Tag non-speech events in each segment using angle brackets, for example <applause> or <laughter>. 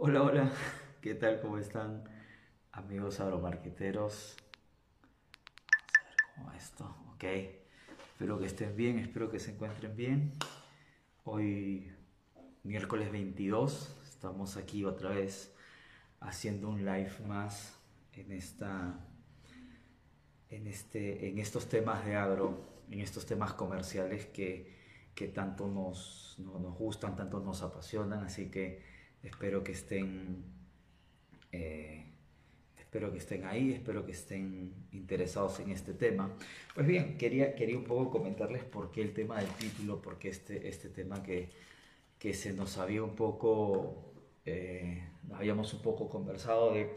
Hola, hola, <laughs> ¿qué tal? ¿Cómo están amigos agromarqueteros? Vamos a ver cómo va esto, ok. Espero que estén bien, espero que se encuentren bien. Hoy, miércoles 22, estamos aquí otra vez haciendo un live más en esta en, este, en estos temas de agro, en estos temas comerciales que, que tanto nos, nos gustan, tanto nos apasionan, así que espero que estén, eh, espero que estén ahí, espero que estén interesados en este tema. Pues bien, quería, quería un poco comentarles por qué el tema del título, porque este, este tema que, que se nos había un poco, eh, habíamos un poco conversado de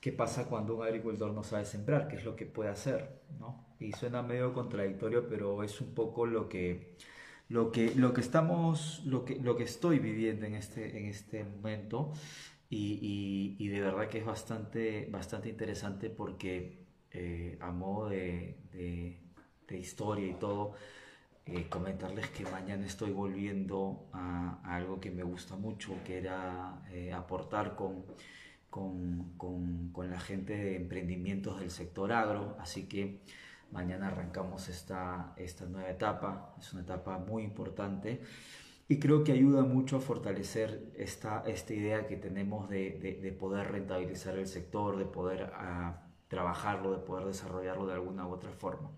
qué pasa cuando un agricultor no sabe sembrar, qué es lo que puede hacer, ¿no? Y suena medio contradictorio, pero es un poco lo que, lo que, lo que estamos, lo que, lo que estoy viviendo en este, en este momento. Y, de verdad que es bastante, bastante interesante porque eh, a modo de, de, historia y todo, eh, comentarles que mañana estoy volviendo a, algo que me gusta mucho, que era eh, aportar con con, con, con, la gente de emprendimientos del sector agro, así que mañana arrancamos esta, esta nueva etapa, es una etapa muy importante y creo que ayuda mucho a fortalecer esta, esta idea que tenemos de, de, poder rentabilizar el sector, de poder ah, trabajarlo, de poder desarrollarlo de alguna u otra forma.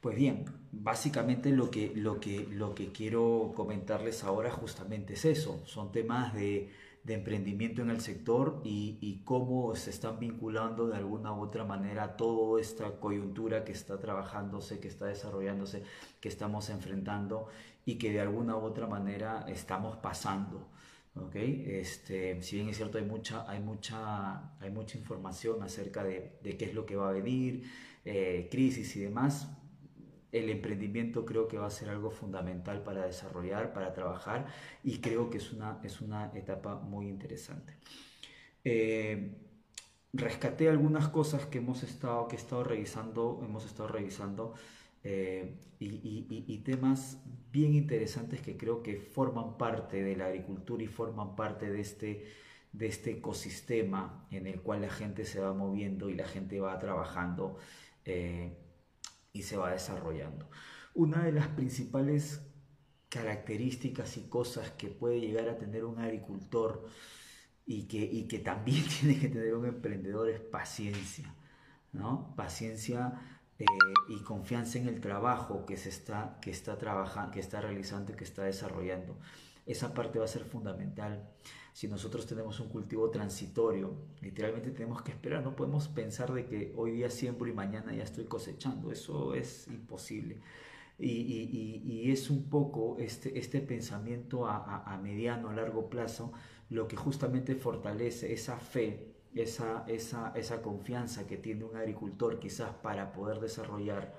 Pues bien, básicamente lo que, lo que, lo que quiero comentarles ahora justamente es eso, son temas de de emprendimiento en el sector y, cómo se están vinculando de alguna u otra manera toda esta coyuntura que está trabajándose, que está desarrollándose, que estamos enfrentando y que de alguna u otra manera estamos pasando. ¿okay? Este, si bien es cierto, hay mucha, hay mucha, hay mucha información acerca de, qué es lo que va a venir, eh, crisis y demás, el emprendimiento creo que va a ser algo fundamental para desarrollar, para trabajar y creo que es una, es una etapa muy interesante. Eh, rescaté algunas cosas que hemos estado, que he estado revisando, hemos estado revisando eh, y, temas bien interesantes que creo que forman parte de la agricultura y forman parte de este, de este ecosistema en el cual la gente se va moviendo y la gente va trabajando. Eh, y se va desarrollando. Una de las principales características y cosas que puede llegar a tener un agricultor y que, y que también <laughs> tiene que tener un emprendedor es paciencia, ¿no? Paciencia eh, y confianza en el trabajo que se está, que está trabajando, que está realizando que está desarrollando. Esa parte va a ser fundamental si nosotros tenemos un cultivo transitorio, literalmente tenemos que esperar, no podemos pensar de que hoy día siembro y mañana ya estoy cosechando, eso es imposible. Y, es un poco este, este pensamiento a, mediano, a largo plazo, lo que justamente fortalece esa fe, esa, esa, esa confianza que tiene un agricultor quizás para poder desarrollar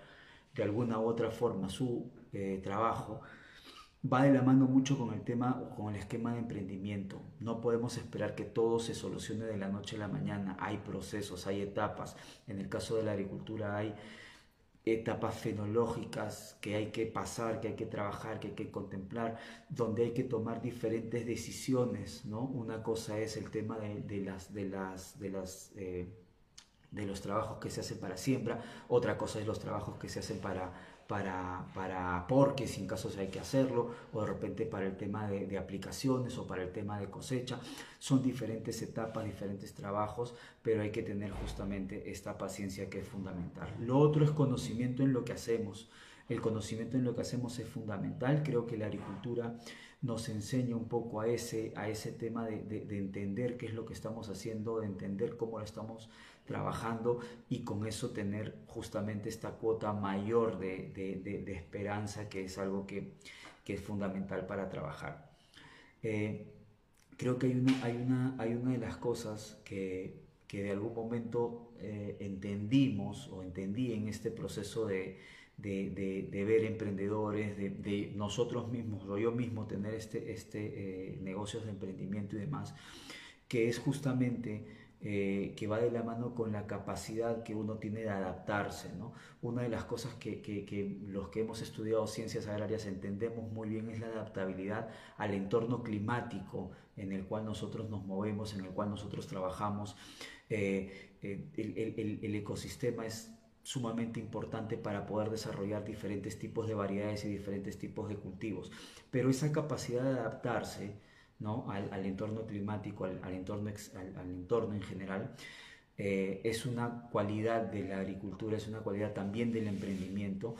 de alguna u otra forma su eh, trabajo va de la mano mucho con el tema, con el esquema de emprendimiento. No podemos esperar que todo se solucione de la noche a la mañana. Hay procesos, hay etapas. En el caso de la agricultura hay etapas fenológicas que hay que pasar, que hay que trabajar, que hay que contemplar, donde hay que tomar diferentes decisiones, ¿no? Una cosa es el tema de, las, de las, de las eh, de los trabajos que se hacen para siembra, otra cosa es los trabajos que se hacen para, para, para porque sin caso hay que hacerlo, o de repente para el tema de, aplicaciones o para el tema de cosecha. Son diferentes etapas, diferentes trabajos, pero hay que tener justamente esta paciencia que es fundamental. Lo otro es conocimiento en lo que hacemos. El conocimiento en lo que hacemos es fundamental. Creo que la agricultura nos enseña un poco a ese, a ese tema de, de, entender qué es lo que estamos haciendo, de entender cómo lo estamos trabajando y con eso tener justamente esta cuota mayor de, de esperanza, que es algo que, que, es fundamental para trabajar. Eh, creo que hay una, hay, una, hay una de las cosas que, que de algún momento eh, entendimos o entendí en este proceso de, de, ver emprendedores, de, nosotros mismos o yo mismo tener este, este eh, negocios de emprendimiento y demás, que es justamente eh, que va de la mano con la capacidad que uno tiene de adaptarse. ¿no? Una de las cosas que, que, los que hemos estudiado ciencias agrarias entendemos muy bien es la adaptabilidad al entorno climático en el cual nosotros nos movemos, en el cual nosotros trabajamos. Eh, el, el ecosistema es sumamente importante para poder desarrollar diferentes tipos de variedades y diferentes tipos de cultivos. Pero esa capacidad de adaptarse, ¿no? al, entorno climático, al, entorno, al, entorno en general, eh, es una cualidad de la agricultura, es una cualidad también del emprendimiento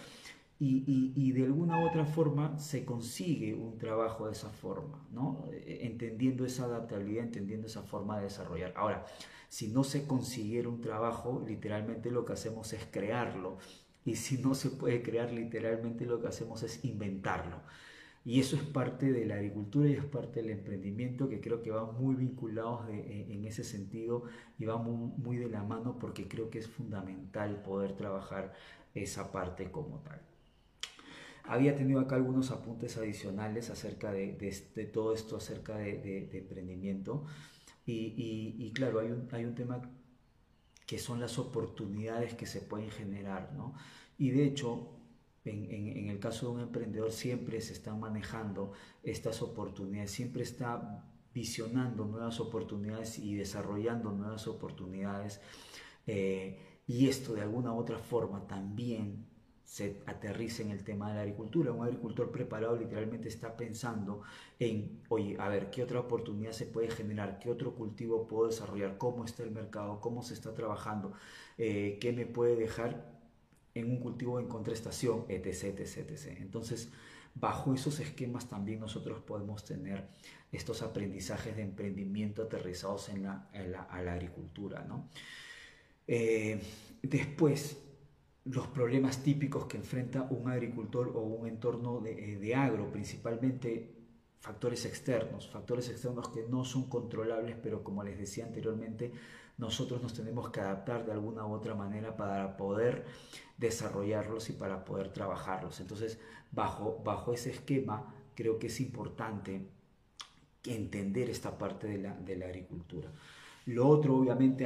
y, de alguna u otra forma se consigue un trabajo de esa forma, ¿no? Eh, entendiendo esa adaptabilidad, entendiendo esa forma de desarrollar. Ahora, si no se consiguiera un trabajo, literalmente lo que hacemos es crearlo. Y si no se puede crear, literalmente lo que hacemos es inventarlo. Y eso es parte de la agricultura y es parte del emprendimiento que creo que van muy vinculados en ese sentido y van muy, de la mano porque creo que es fundamental poder trabajar esa parte como tal. Había tenido acá algunos apuntes adicionales acerca de, todo esto, acerca de, emprendimiento. Y, claro, hay un, hay un tema que son las oportunidades que se pueden generar, ¿no? Y de hecho, en, el caso de un emprendedor siempre se están manejando estas oportunidades, siempre está visionando nuevas oportunidades y desarrollando nuevas oportunidades. Eh, y esto de alguna u otra forma también se aterriza en el tema de la agricultura. Un agricultor preparado literalmente está pensando en, oye, a ver, ¿qué otra oportunidad se puede generar? ¿Qué otro cultivo puedo desarrollar? ¿Cómo está el mercado? ¿Cómo se está trabajando? Eh, ¿Qué me puede dejar en un cultivo en contraestación, etc, etc, etc. Entonces, bajo esos esquemas también nosotros podemos tener estos aprendizajes de emprendimiento aterrizados en la, la agricultura. ¿no? Eh, después, los problemas típicos que enfrenta un agricultor o un entorno de, eh, de agro, principalmente factores externos, factores externos que no son controlables, pero como les decía anteriormente, nosotros nos tenemos que adaptar de alguna u otra manera para poder desarrollarlos y para poder trabajarlos. Entonces, bajo, bajo ese esquema, creo que es importante entender esta parte de la, de la agricultura. Lo otro, obviamente,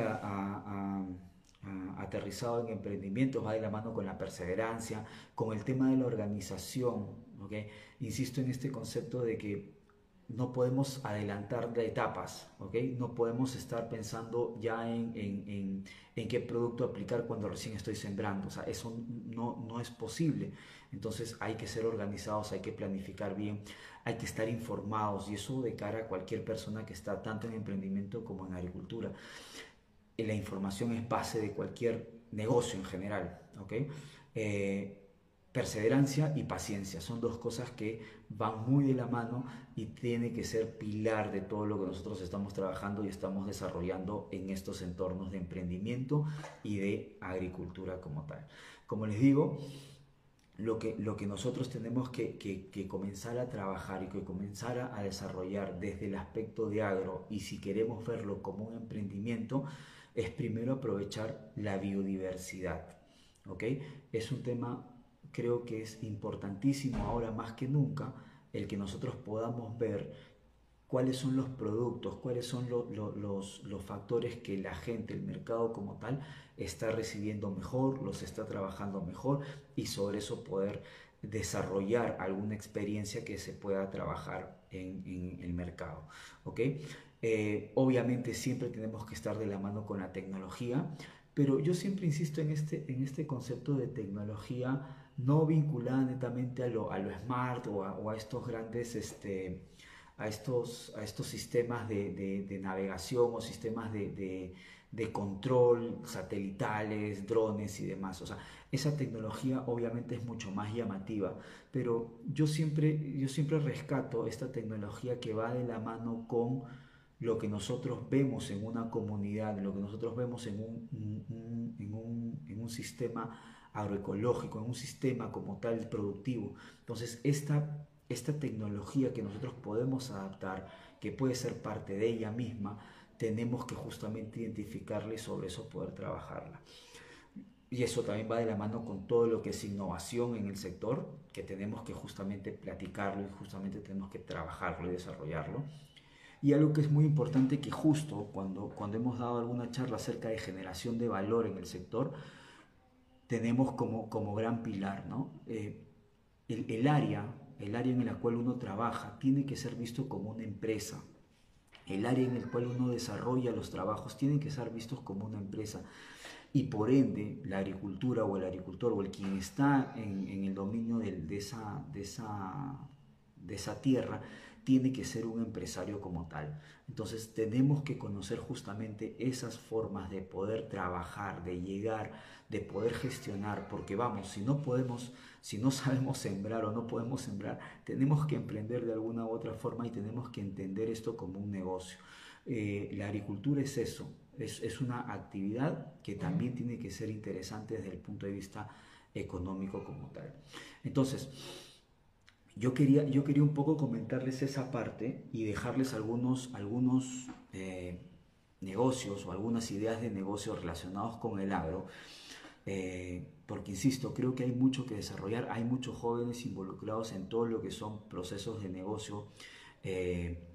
aterrizado en emprendimientos, va de la mano con la perseverancia, con el tema de la organización. ¿okay? Insisto en este concepto de que no podemos adelantar de etapas, ¿ok? No podemos estar pensando ya en, en, en, qué producto aplicar cuando recién estoy sembrando, o sea, eso no, no es posible. Entonces hay que ser organizados, hay que planificar bien, hay que estar informados y eso de cara a cualquier persona que está tanto en emprendimiento como en agricultura. La información es base de cualquier negocio en general, ¿ok? Eh, perseverancia y paciencia. Son dos cosas que van muy de la mano y tiene que ser pilar de todo lo que nosotros estamos trabajando y estamos desarrollando en estos entornos de emprendimiento y de agricultura como tal. Como les digo, lo que, lo que nosotros tenemos que, que, comenzar a trabajar y que comenzar a, desarrollar desde el aspecto de agro y si queremos verlo como un emprendimiento, es primero aprovechar la biodiversidad. ¿ok? Es un tema creo que es importantísimo ahora más que nunca el que nosotros podamos ver cuáles son los productos, cuáles son los, los, factores que la gente, el mercado como tal, está recibiendo mejor, los está trabajando mejor y sobre eso poder desarrollar alguna experiencia que se pueda trabajar en, el mercado. ¿okay? Eh, obviamente siempre tenemos que estar de la mano con la tecnología, pero yo siempre insisto en este, en este concepto de tecnología no vinculada netamente a lo, a smart o a, estos grandes, este, a, estos, a estos sistemas de, navegación o sistemas de, de, control satelitales, drones y demás. O sea, esa tecnología obviamente es mucho más llamativa, pero yo siempre, yo siempre rescato esta tecnología que va de la mano con lo que nosotros vemos en una comunidad, lo que nosotros vemos en un, en un, en un sistema agroecológico, en un sistema como tal productivo. Entonces, esta, esta tecnología que nosotros podemos adaptar, que puede ser parte de ella misma, tenemos que justamente identificarla y sobre eso poder trabajarla. Y eso también va de la mano con todo lo que es innovación en el sector, que tenemos que justamente platicarlo y justamente tenemos que trabajarlo y desarrollarlo. Y algo que es muy importante que justo cuando, cuando hemos dado alguna charla acerca de generación de valor en el sector, tenemos como, como gran pilar, ¿no? Eh, el, el área, el área en la cual uno trabaja, tiene que ser visto como una empresa. El área en el cual uno desarrolla los trabajos tiene que ser vistos como una empresa y por ende la agricultura o el agricultor o el quien está en, el dominio de, esa, de, esa, de esa tierra tiene que ser un empresario como tal. Entonces tenemos que conocer justamente esas formas de poder trabajar, de llegar, de poder gestionar, porque vamos, si no podemos, si no <laughs> sabemos sembrar o no podemos sembrar, tenemos que emprender de alguna u otra forma y tenemos que entender esto como un negocio. Eh, la agricultura es eso, es, una actividad que también tiene que ser interesante desde el punto de vista económico como tal. Entonces, yo quería, yo quería un poco comentarles esa parte y dejarles algunos, algunos eh, negocios o algunas ideas de negocios relacionados con el agro. Eh, porque insisto, creo que hay mucho que desarrollar, hay muchos jóvenes involucrados en todo lo que son procesos de negocio. Eh,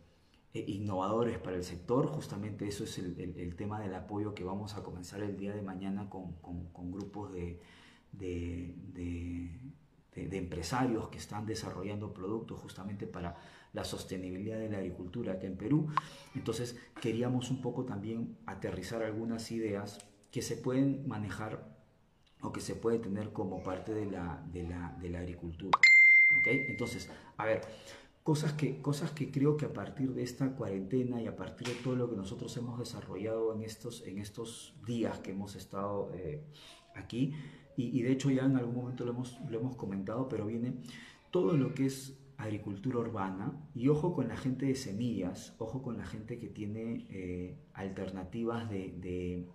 eh, innovadores para el sector. Justamente eso es el, tema del apoyo que vamos a comenzar el día de mañana con, con, grupos de, empresarios que están desarrollando productos justamente para la sostenibilidad de la agricultura aquí en Perú. Entonces queríamos un poco también aterrizar algunas ideas que se pueden manejar o que se puede tener como parte de la, de la, de la agricultura. ¿Okay? Entonces, a ver, Cosas que, cosas que creo que a partir de esta cuarentena y a partir de todo lo que nosotros hemos desarrollado en estos, en estos días que hemos estado eh, aquí, y, de hecho ya en algún momento lo hemos, lo hemos comentado, pero viene todo lo que es agricultura urbana y ojo con la gente de semillas, ojo con la gente que tiene eh, alternativas de,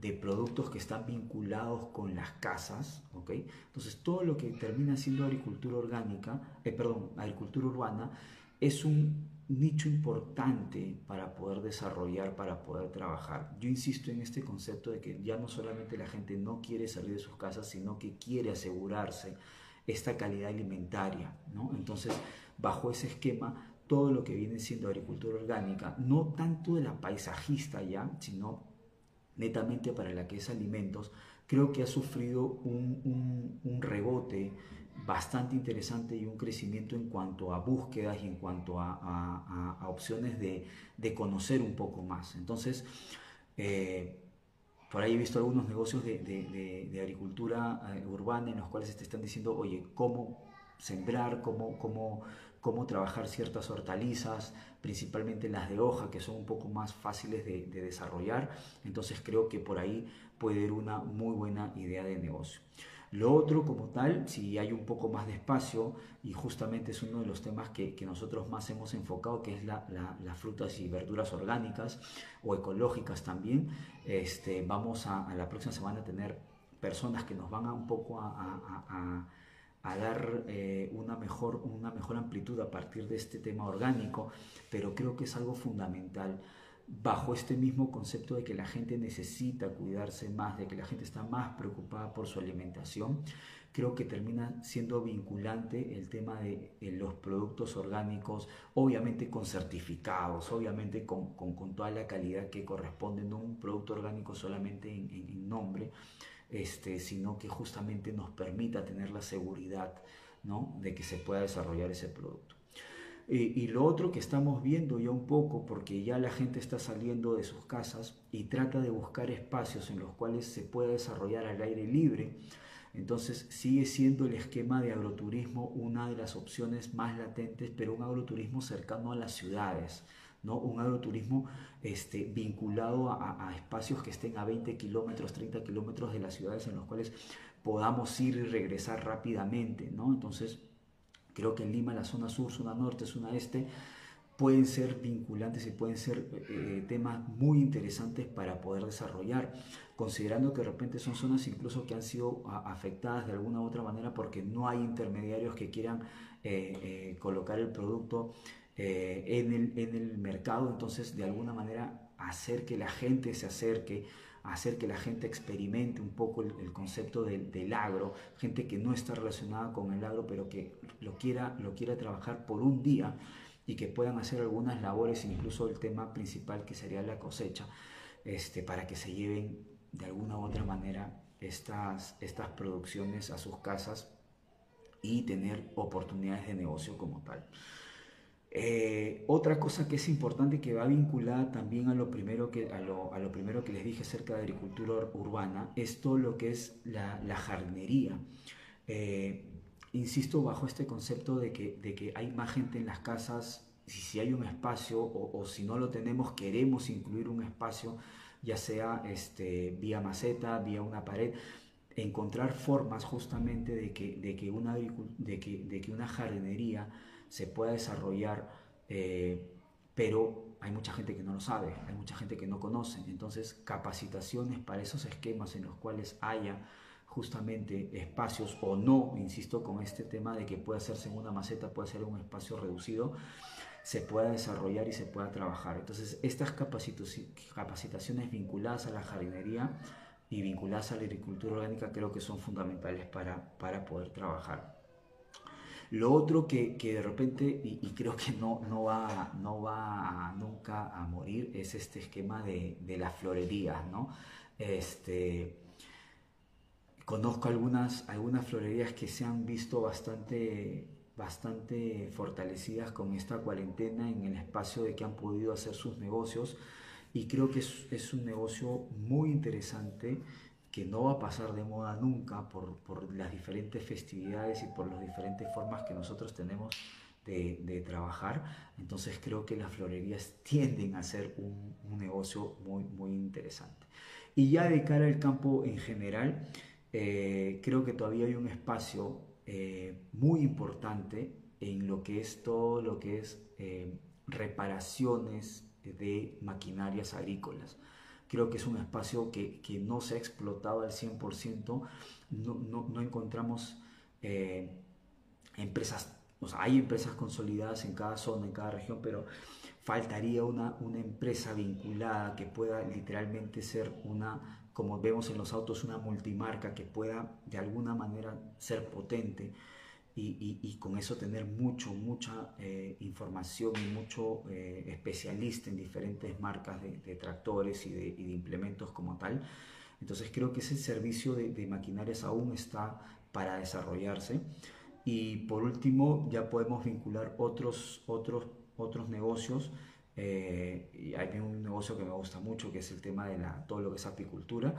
de productos que están vinculados con las casas, ¿ok? Entonces todo lo que termina siendo agricultura orgánica, eh, perdón, agricultura urbana, es un nicho importante para poder desarrollar, para poder trabajar. Yo insisto en este concepto de que ya no solamente la gente no quiere salir de sus casas, sino que quiere asegurarse esta calidad alimentaria, ¿no? Entonces, bajo ese esquema, todo lo que viene siendo agricultura orgánica, no tanto de la paisajista ya, sino netamente para la que es alimentos, creo que ha sufrido un, un, rebote bastante interesante y un crecimiento en cuanto a búsquedas y en cuanto a, opciones de, de, conocer un poco más. Entonces, eh, por ahí he visto algunos negocios de, de, de agricultura eh, urbana en los cuales te están diciendo, oye, ¿cómo sembrar? ¿Cómo, cómo cómo trabajar ciertas hortalizas, principalmente las de hoja, que son un poco más fáciles de, desarrollar. Entonces creo que por ahí puede ir una muy buena idea de negocio. Lo otro como tal, si hay un poco más de espacio, y justamente es uno de los temas que, nosotros más hemos enfocado, que es las frutas y verduras orgánicas o ecológicas también, este, vamos a, la próxima semana a tener personas que nos van a un poco a a dar eh, una, mejor, una mejor amplitud a partir de este tema orgánico, pero creo que es algo fundamental bajo este mismo concepto de que la gente necesita cuidarse más, de que la gente está más preocupada por su alimentación, creo que termina siendo vinculante el tema de los productos orgánicos, obviamente con certificados, obviamente con, con, toda la calidad que corresponde, no un producto orgánico solamente en, en nombre, este, sino que justamente nos permita tener la seguridad ¿no? de que se pueda desarrollar ese producto. Y lo otro que estamos viendo ya un poco, porque ya la gente está saliendo de sus casas y trata de buscar espacios en los cuales se pueda desarrollar al aire libre, entonces sigue siendo el esquema de agroturismo una de las opciones más latentes, pero un agroturismo cercano a las ciudades, ¿no? un agroturismo este, vinculado a, espacios que estén a 20 kilómetros, 30 kilómetros de las ciudades en los cuales podamos ir y regresar rápidamente. ¿no? Entonces, creo que en Lima la zona sur, zona norte, zona este, pueden ser vinculantes y pueden ser eh, temas muy interesantes para poder desarrollar, considerando que de repente son zonas incluso que han sido afectadas de alguna u otra manera porque no hay intermediarios que quieran eh, eh, colocar el producto en, el, en, el, mercado, entonces de alguna manera hacer que la gente se acerque, hacer que la gente experimente un poco el, concepto del, del, agro, gente que no está relacionada con el agro, pero que lo quiera, lo quiera trabajar por un día. y que puedan hacer algunas labores, incluso el tema principal que sería la cosecha, este, para que se lleven de alguna u otra manera estas, estas producciones a sus casas y tener oportunidades de negocio como tal. Eh, otra cosa que es importante que va vinculada también a lo primero que, a lo, a lo primero que les dije acerca de agricultura urbana es todo lo que es la, la jardinería. Eh, insisto bajo este concepto de que, de que hay más gente en las casas, si, si hay un espacio o, o, si no lo tenemos, queremos incluir un espacio, ya sea este, vía maceta, vía una pared, encontrar formas justamente de que, de que, una, de que, de que una jardinería se pueda desarrollar, eh, pero hay mucha gente que no lo sabe, hay mucha gente que no conoce. Entonces, capacitaciones para esos esquemas en los cuales haya justamente espacios o no, insisto con este tema de que puede hacerse en una maceta, puede ser un espacio reducido, se pueda desarrollar y se pueda trabajar. Entonces, estas capacitaciones vinculadas a la jardinería y vinculadas a la agricultura orgánica creo que son fundamentales para, para poder trabajar. Lo otro que, que de repente, y, creo que no, no, va, no va nunca a morir, es este esquema de, de las florerías, ¿no? Este, conozco algunas, algunas florerías que se han visto bastante, bastante fortalecidas con esta cuarentena en el espacio de que han podido hacer sus negocios y creo que es, es un negocio muy interesante que no va a pasar de moda nunca por, por, las diferentes festividades y por las diferentes formas que nosotros tenemos de, trabajar. Entonces creo que las florerías tienden a ser un, un, negocio muy, muy interesante. Y ya de cara al campo en general, eh, creo que todavía hay un espacio eh, muy importante en lo que es todo lo que es eh, reparaciones de maquinarias agrícolas creo que es un espacio que, que no se ha explotado al 100%, no, no, no encontramos eh, empresas, o sea, hay empresas consolidadas en cada zona, en cada región, pero faltaría una, una empresa vinculada que pueda literalmente ser una, como vemos en los autos, una multimarca que pueda de alguna manera ser potente y, con eso tener mucho, mucha eh, información y mucho eh, especialista en diferentes marcas de, tractores y de, implementos como tal. Entonces creo que ese servicio de, maquinarias aún está para desarrollarse. Y por último, ya podemos vincular otros, otros, otros negocios. Eh, y hay un negocio que me gusta mucho, que es el tema de la, todo lo que es apicultura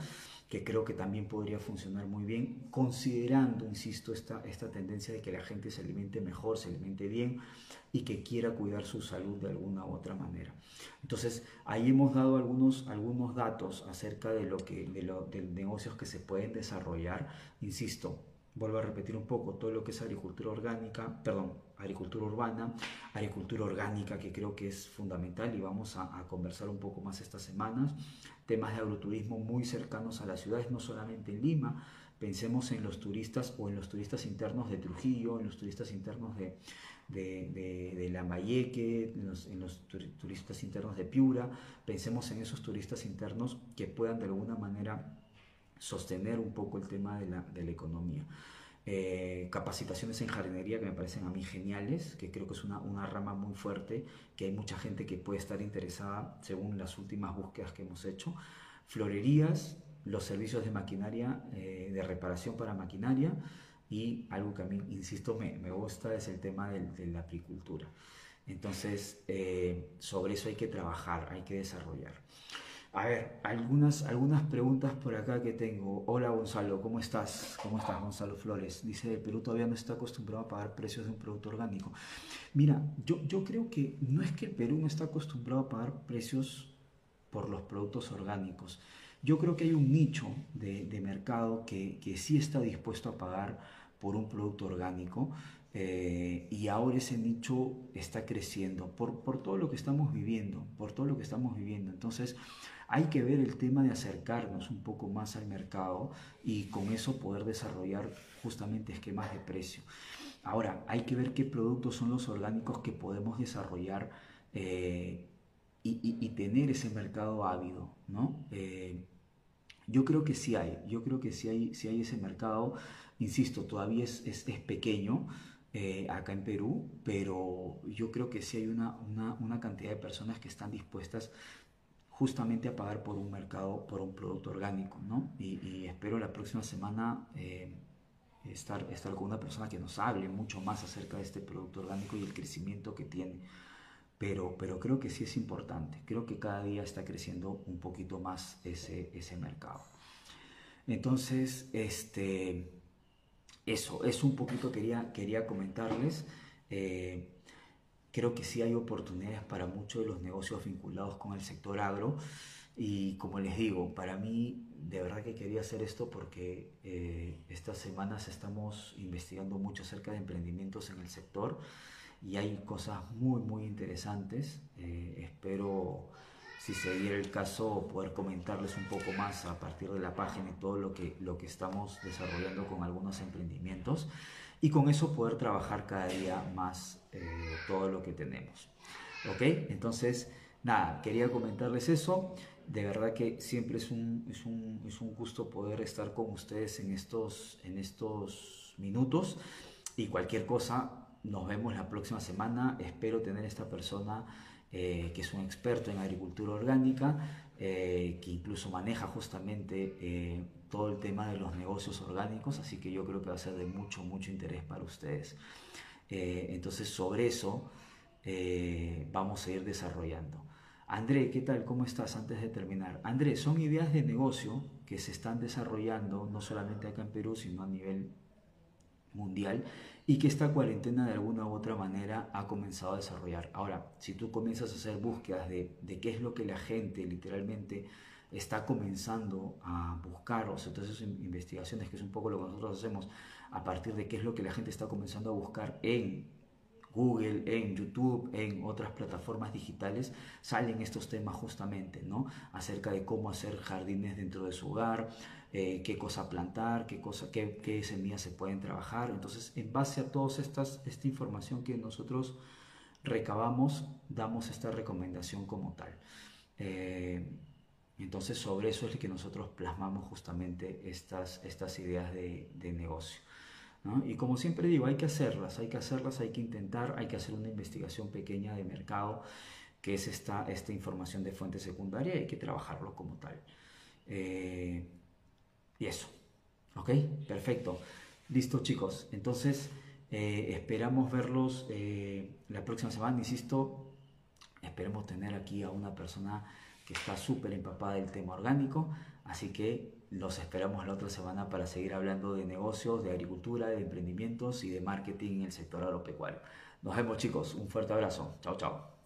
que creo que también podría funcionar muy bien, considerando, insisto, esta, esta tendencia de que la gente se alimente mejor, se alimente bien y que quiera cuidar su salud de alguna u otra manera. Entonces, ahí hemos dado algunos, algunos datos acerca de, lo que, de, lo, de negocios que se pueden desarrollar. Insisto, vuelvo a repetir un poco, todo lo que es agricultura orgánica, perdón, agricultura urbana, agricultura orgánica, que creo que es fundamental y vamos a, a conversar un poco más estas semanas temas de agroturismo muy cercanos a las ciudades, no solamente en Lima, pensemos en los turistas o en los turistas internos de Trujillo, en los turistas internos de, de, de, de Lambayeque, en los, en los, turistas internos de Piura, pensemos en esos turistas internos que puedan de alguna manera sostener un poco el tema de la, de la economía. Eh, capacitaciones en jardinería que me parecen a mí geniales, que creo que es una, una, rama muy fuerte, que hay mucha gente que puede estar interesada según las últimas búsquedas que hemos hecho. Florerías, los servicios de maquinaria, eh, de reparación para maquinaria y algo que a mí, insisto, me, me gusta es el tema de, de la apicultura. Entonces, eh, sobre eso hay que trabajar, hay que desarrollar. A ver, algunas, algunas preguntas por acá que tengo. Hola Gonzalo, ¿cómo estás? ¿Cómo estás Gonzalo Flores? Dice, el Perú todavía no está acostumbrado a pagar precios de un producto orgánico. Mira, yo, yo creo que no es que el Perú no está acostumbrado a pagar precios por los productos orgánicos. Yo creo que hay un nicho de, de mercado que, que sí está dispuesto a pagar por un producto orgánico. Eh, y ahora ese nicho está creciendo por, por todo lo que estamos viviendo, por todo lo que estamos viviendo. Entonces, hay que ver el tema de acercarnos un poco más al mercado y con eso poder desarrollar justamente esquemas de precio. Ahora, hay que ver qué productos son los orgánicos que podemos desarrollar eh, y, y, y, tener ese mercado ávido, ¿no? Eh, yo creo que sí hay, yo creo que sí hay, sí hay ese mercado, insisto, todavía es, es, es pequeño, eh, acá en Perú, pero yo creo que sí hay una, una, cantidad de personas que están dispuestas justamente a pagar por un mercado, por un producto orgánico, ¿no? Y, espero la próxima semana eh, estar, estar con una persona que nos hable mucho más acerca de este producto orgánico y el crecimiento que tiene. Pero, pero creo que sí es importante, creo que cada día está creciendo un poquito más ese, ese mercado. Entonces, este, eso, es un poquito quería, quería comentarles. Eh, creo que sí hay oportunidades para muchos de los negocios vinculados con el sector agro. Y como les digo, para mí de verdad que quería hacer esto porque eh, estas semanas estamos investigando mucho acerca de emprendimientos en el sector y hay cosas muy, muy interesantes. Eh, espero si se diera el caso, poder comentarles un poco más a partir de la página y todo lo que, lo que estamos desarrollando con algunos emprendimientos y con eso poder trabajar cada día más eh, todo lo que tenemos. ¿Ok? Entonces, nada, quería comentarles eso. De verdad que siempre es un, es un, es un gusto poder estar con ustedes en estos, en estos minutos y cualquier cosa, nos vemos la próxima semana. Espero tener esta persona eh, que es un experto en agricultura orgánica, eh, que incluso maneja justamente eh, todo el tema de los negocios orgánicos, así que yo creo que va a ser de mucho, mucho interés para ustedes. entonces, sobre eso vamos a ir desarrollando. André, ¿qué tal? ¿Cómo estás? Antes de terminar. André, son ideas de negocio que se están desarrollando no solamente acá en Perú, sino a nivel mundial y que esta cuarentena de alguna u otra manera ha comenzado a desarrollar. Ahora, si tú comienzas a hacer búsquedas de, de qué es lo que la gente literalmente está comenzando a buscar, o sea, todas esas investigaciones, que es un poco lo que nosotros hacemos, a partir de qué es lo que la gente está comenzando a buscar en Google, en YouTube, en otras plataformas digitales, salen estos temas justamente, ¿no? Acerca de cómo hacer jardines dentro de su hogar, eh, qué cosa plantar, qué, cosa, qué, qué, semillas se pueden trabajar. Entonces, en base a toda esta información que nosotros recabamos, damos esta recomendación como tal. Eh, entonces, sobre eso es que nosotros plasmamos justamente estas, estas ideas de, de negocio. Y como siempre digo, hay que hacerlas, hay que hacerlas, hay que intentar, hay que hacer una investigación pequeña de mercado, que es esta, esta información de fuente secundaria, y hay que trabajarlo como tal. Eh, y eso. ¿Ok? Perfecto. Listo chicos. Entonces eh, esperamos verlos eh, la próxima semana. Insisto, esperemos tener aquí a una persona que está súper empapada del tema orgánico. Así que los esperamos la otra semana para seguir hablando de negocios, de agricultura, de emprendimientos y de marketing en el sector agropecuario. Nos vemos chicos. Un fuerte abrazo. Chao, chao.